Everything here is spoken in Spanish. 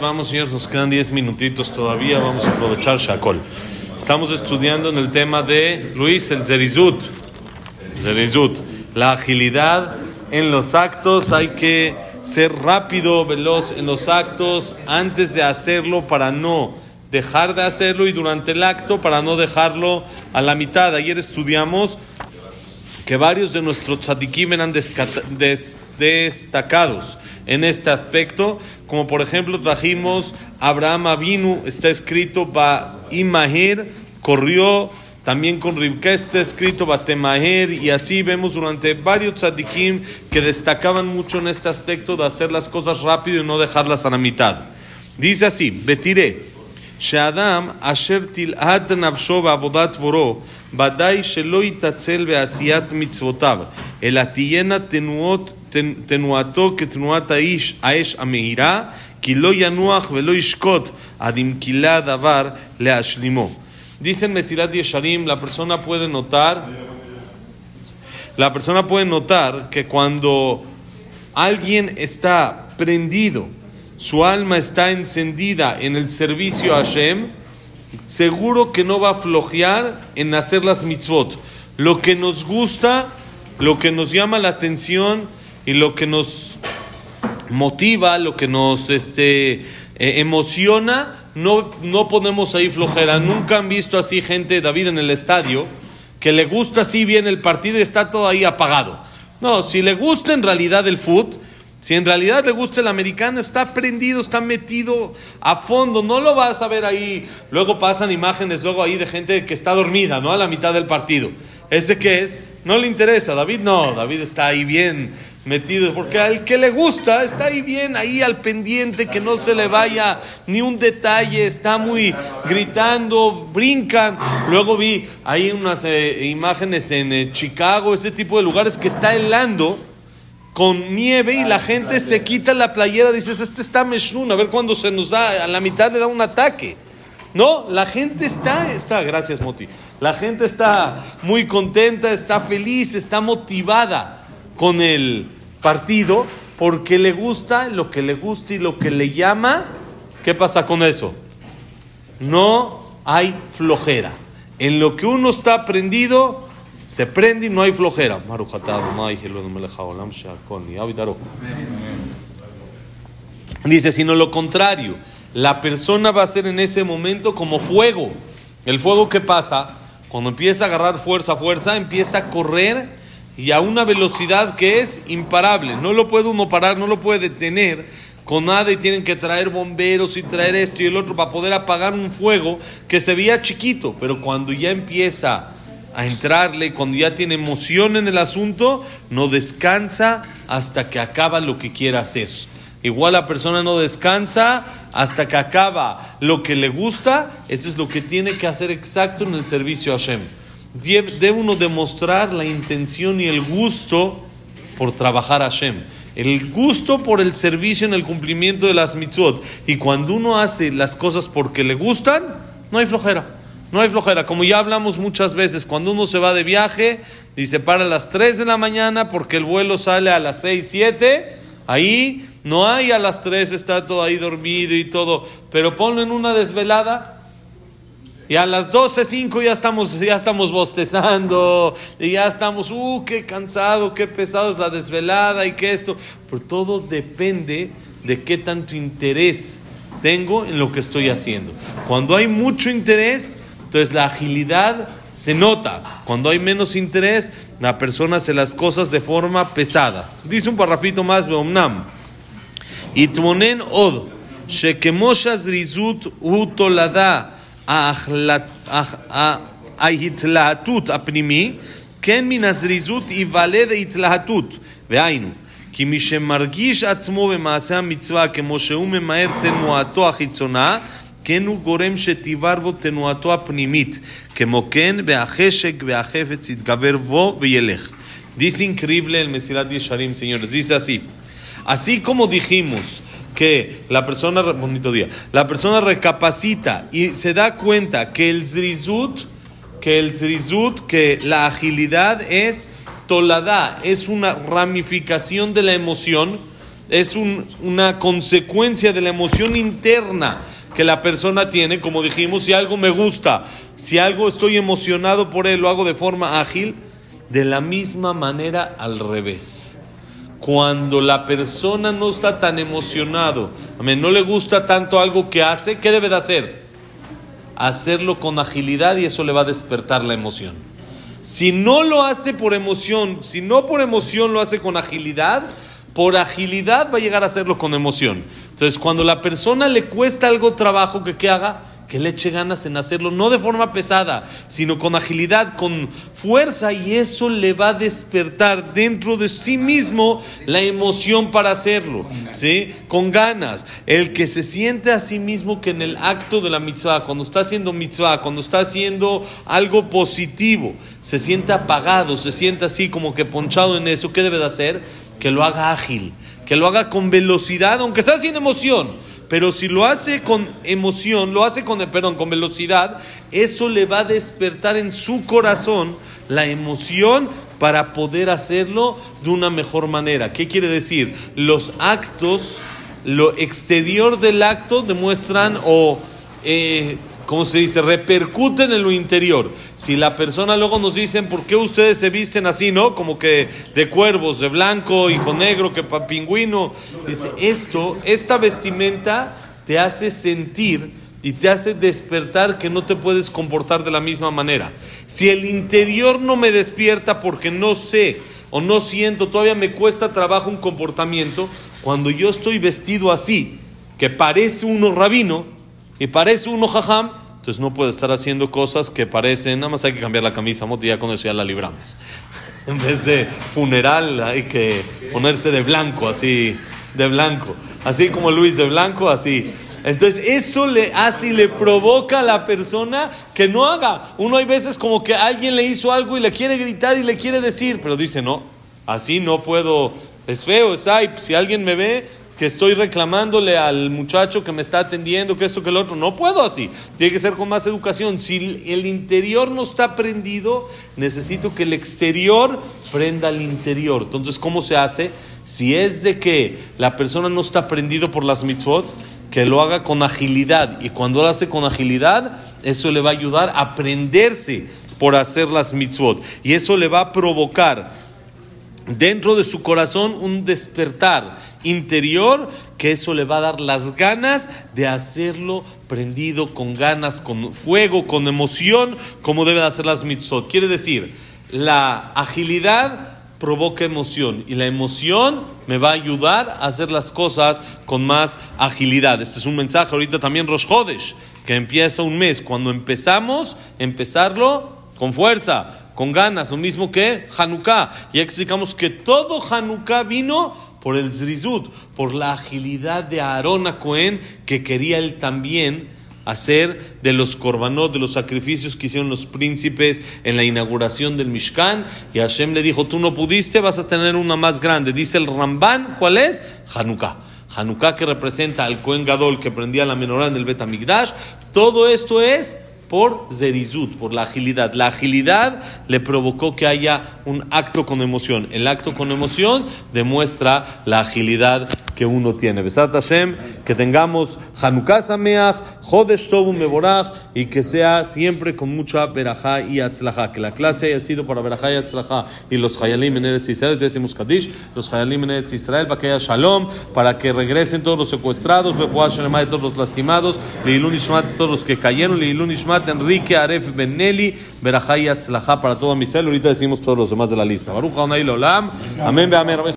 Vamos señores, nos quedan 10 minutitos todavía, vamos a aprovechar Shakol. Estamos estudiando en el tema de Luis, el Zerizut. Zerizut, la agilidad en los actos, hay que ser rápido, veloz en los actos antes de hacerlo para no dejar de hacerlo y durante el acto para no dejarlo a la mitad. Ayer estudiamos que varios de nuestros tzadikim eran destacados en este aspecto, como por ejemplo trajimos Abraham Avinu, está escrito Ba Imahir, corrió, también con Ribka está escrito Batemaher, y así vemos durante varios tzadikim que destacaban mucho en este aspecto de hacer las cosas rápido y no dejarlas a la mitad. Dice así, Betiré, שאדם אשר תלעד נפשו בעבודת בורו, ודאי שלא יתעצל בעשיית מצוותיו, אלא תהיינה תנועות, תנועתו כתנועת האיש, האש המהירה, כי לא ינוח ולא ישקוט עד אם כילה הדבר להשלימו. Dicen Mesilat Yesharim, la persona puede notar, la persona puede notar que cuando alguien está prendido, su alma está encendida en el servicio a Hashem, seguro que no va a flojear en hacer las mitzvot. Lo que nos gusta, lo que nos llama la atención y lo que nos motiva, lo que nos este, emociona, no, no ponemos ahí flojera. Nunca han visto así gente, David, en el estadio, que le gusta así bien el partido y está todo ahí apagado. No, si le gusta en realidad el fútbol, si en realidad le gusta el americano, está prendido, está metido a fondo, no lo vas a ver ahí. Luego pasan imágenes luego ahí de gente que está dormida, ¿no? A la mitad del partido. ¿Ese qué es? No le interesa. David no, David está ahí bien metido, porque al que le gusta está ahí bien, ahí al pendiente, que no se le vaya ni un detalle, está muy gritando, brincan. Luego vi ahí unas eh, imágenes en eh, Chicago, ese tipo de lugares que está helando con nieve y la gente se quita la playera, dices, este está Meshun, a ver cuándo se nos da, a la mitad le da un ataque. No, la gente está, está, gracias Moti, la gente está muy contenta, está feliz, está motivada con el partido porque le gusta lo que le gusta y lo que le llama. ¿Qué pasa con eso? No hay flojera. En lo que uno está aprendido, se prende y no hay flojera. Dice, sino lo contrario, la persona va a ser en ese momento como fuego. El fuego que pasa, cuando empieza a agarrar fuerza, fuerza, empieza a correr y a una velocidad que es imparable. No lo puede uno parar, no lo puede detener con nada y tienen que traer bomberos y traer esto y el otro para poder apagar un fuego que se veía chiquito, pero cuando ya empieza a entrarle, cuando ya tiene emoción en el asunto, no descansa hasta que acaba lo que quiera hacer. Igual la persona no descansa hasta que acaba lo que le gusta, eso es lo que tiene que hacer exacto en el servicio a Hashem. Debe uno demostrar la intención y el gusto por trabajar a Hashem. El gusto por el servicio en el cumplimiento de las mitzvot. Y cuando uno hace las cosas porque le gustan, no hay flojera. No hay flojera. Como ya hablamos muchas veces, cuando uno se va de viaje y se para a las 3 de la mañana porque el vuelo sale a las 6, 7, ahí no hay a las 3, está todo ahí dormido y todo. Pero ponen una desvelada y a las 12, 5 ya estamos, ya estamos bostezando, y ya estamos, uh, qué cansado, qué pesado es la desvelada y qué esto. Pero todo depende de qué tanto interés tengo en lo que estoy haciendo. Cuando hay mucho interés, entonces la agilidad se nota. Cuando hay menos interés, la persona hace las cosas de forma pesada. Dice un parrafito más, Beomnam. Itmonen od, שכמו שהזריזות הוא תולדה ההתלהטות הפנימי, כן מן הזריזות ייוולד ההתלהטות. והיינו, כי מי שמרגיש עצמו במעשה המצווה כמו שהוא ממהר תנועתו החיצונה, כן הוא גורם שתיבר בו תנועתו הפנימית, כמו כן והחשק והחפץ יתגבר בו וילך. Dice increíble el Mesilat Yesharim, señores. Dice así. Así como dijimos que la persona, bonito día, la persona recapacita y se da cuenta que el zrizut, que el zrizut, que la agilidad es toladá, es una ramificación de la emoción. es una consecuencia de la emoción interna que la persona tiene. Como dijimos, si algo me gusta, si algo estoy emocionado por él, lo hago de forma ágil. De la misma manera al revés. Cuando la persona no está tan emocionado, no le gusta tanto algo que hace, ¿qué debe de hacer? Hacerlo con agilidad y eso le va a despertar la emoción. Si no lo hace por emoción, si no por emoción lo hace con agilidad, por agilidad va a llegar a hacerlo con emoción. Entonces, cuando la persona le cuesta algo trabajo que, que haga, que le eche ganas en hacerlo, no de forma pesada, sino con agilidad, con fuerza, y eso le va a despertar dentro de sí mismo la emoción para hacerlo, ¿sí? Con ganas. El que se siente a sí mismo que en el acto de la mitzvah, cuando está haciendo mitzvah, cuando está haciendo algo positivo, se siente apagado, se siente así como que ponchado en eso, ¿qué debe de hacer? Que lo haga ágil, que lo haga con velocidad, aunque sea sin emoción pero si lo hace con emoción, lo hace con, perdón, con velocidad, eso le va a despertar en su corazón la emoción para poder hacerlo de una mejor manera. ¿Qué quiere decir? Los actos, lo exterior del acto demuestran o eh, ¿cómo se dice? Repercuten en lo interior. Si la persona luego nos dicen, ¿por qué ustedes se visten así, no? Como que de cuervos, de blanco y con negro, que para pingüino. Dice, esto, esta vestimenta te hace sentir y te hace despertar que no te puedes comportar de la misma manera. Si el interior no me despierta porque no sé o no siento, todavía me cuesta trabajo un comportamiento, cuando yo estoy vestido así, que parece uno rabino, y parece uno jajam, entonces no puede estar haciendo cosas que parecen, nada más hay que cambiar la camisa, y ya con eso ya la libramos. en vez de funeral hay que ponerse de blanco, así, de blanco. Así como Luis de blanco, así. Entonces eso le hace y le provoca a la persona que no haga. Uno hay veces como que alguien le hizo algo y le quiere gritar y le quiere decir, pero dice, no, así no puedo, es feo, es ay, si alguien me ve, que estoy reclamándole al muchacho que me está atendiendo, que esto, que el otro. No puedo así. Tiene que ser con más educación. Si el interior no está prendido, necesito que el exterior prenda al interior. Entonces, ¿cómo se hace? Si es de que la persona no está prendido por las mitzvot, que lo haga con agilidad. Y cuando lo hace con agilidad, eso le va a ayudar a aprenderse por hacer las mitzvot. Y eso le va a provocar dentro de su corazón un despertar interior que eso le va a dar las ganas de hacerlo prendido con ganas, con fuego, con emoción, como debe hacer las mitzvot. Quiere decir, la agilidad provoca emoción y la emoción me va a ayudar a hacer las cosas con más agilidad. Este es un mensaje ahorita también Rosh Hodesh, que empieza un mes. Cuando empezamos, empezarlo con fuerza con ganas, lo mismo que Hanukkah. Ya explicamos que todo Hanukkah vino por el Zrizut, por la agilidad de Aarón a Cohen que quería él también hacer de los korbanot, de los sacrificios que hicieron los príncipes en la inauguración del Mishkan. Y Hashem le dijo, tú no pudiste, vas a tener una más grande. Dice el Ramban, ¿cuál es? Hanukkah. Hanukkah que representa al Cohen Gadol que prendía la menorá en el Bet Todo esto es por zerizut, por la agilidad. La agilidad le provocó que haya un acto con emoción. El acto con emoción demuestra la agilidad que uno tiene. Besat Hashem, que tengamos Hanukkah Sameach, Chodesh Tobu Meborach y que sea siempre con mucha verajá y atzlajá. Que la clase haya sido para verajá y atzlajá. Y los Hayalim en Eretz Israel, decimos Kadish, los Hayalim en Eretz Israel, para que haya Shalom, para que regresen todos los secuestrados, Refuah Shalom de todos los lastimados, Leilun Ishmat de todos los que cayeron, Leilun Ishmat Enrique Aref Benelli, verajá y atzlajá para todo mi cel. Ahorita decimos todos los demás de la lista. Baruch Olam, amén, amén.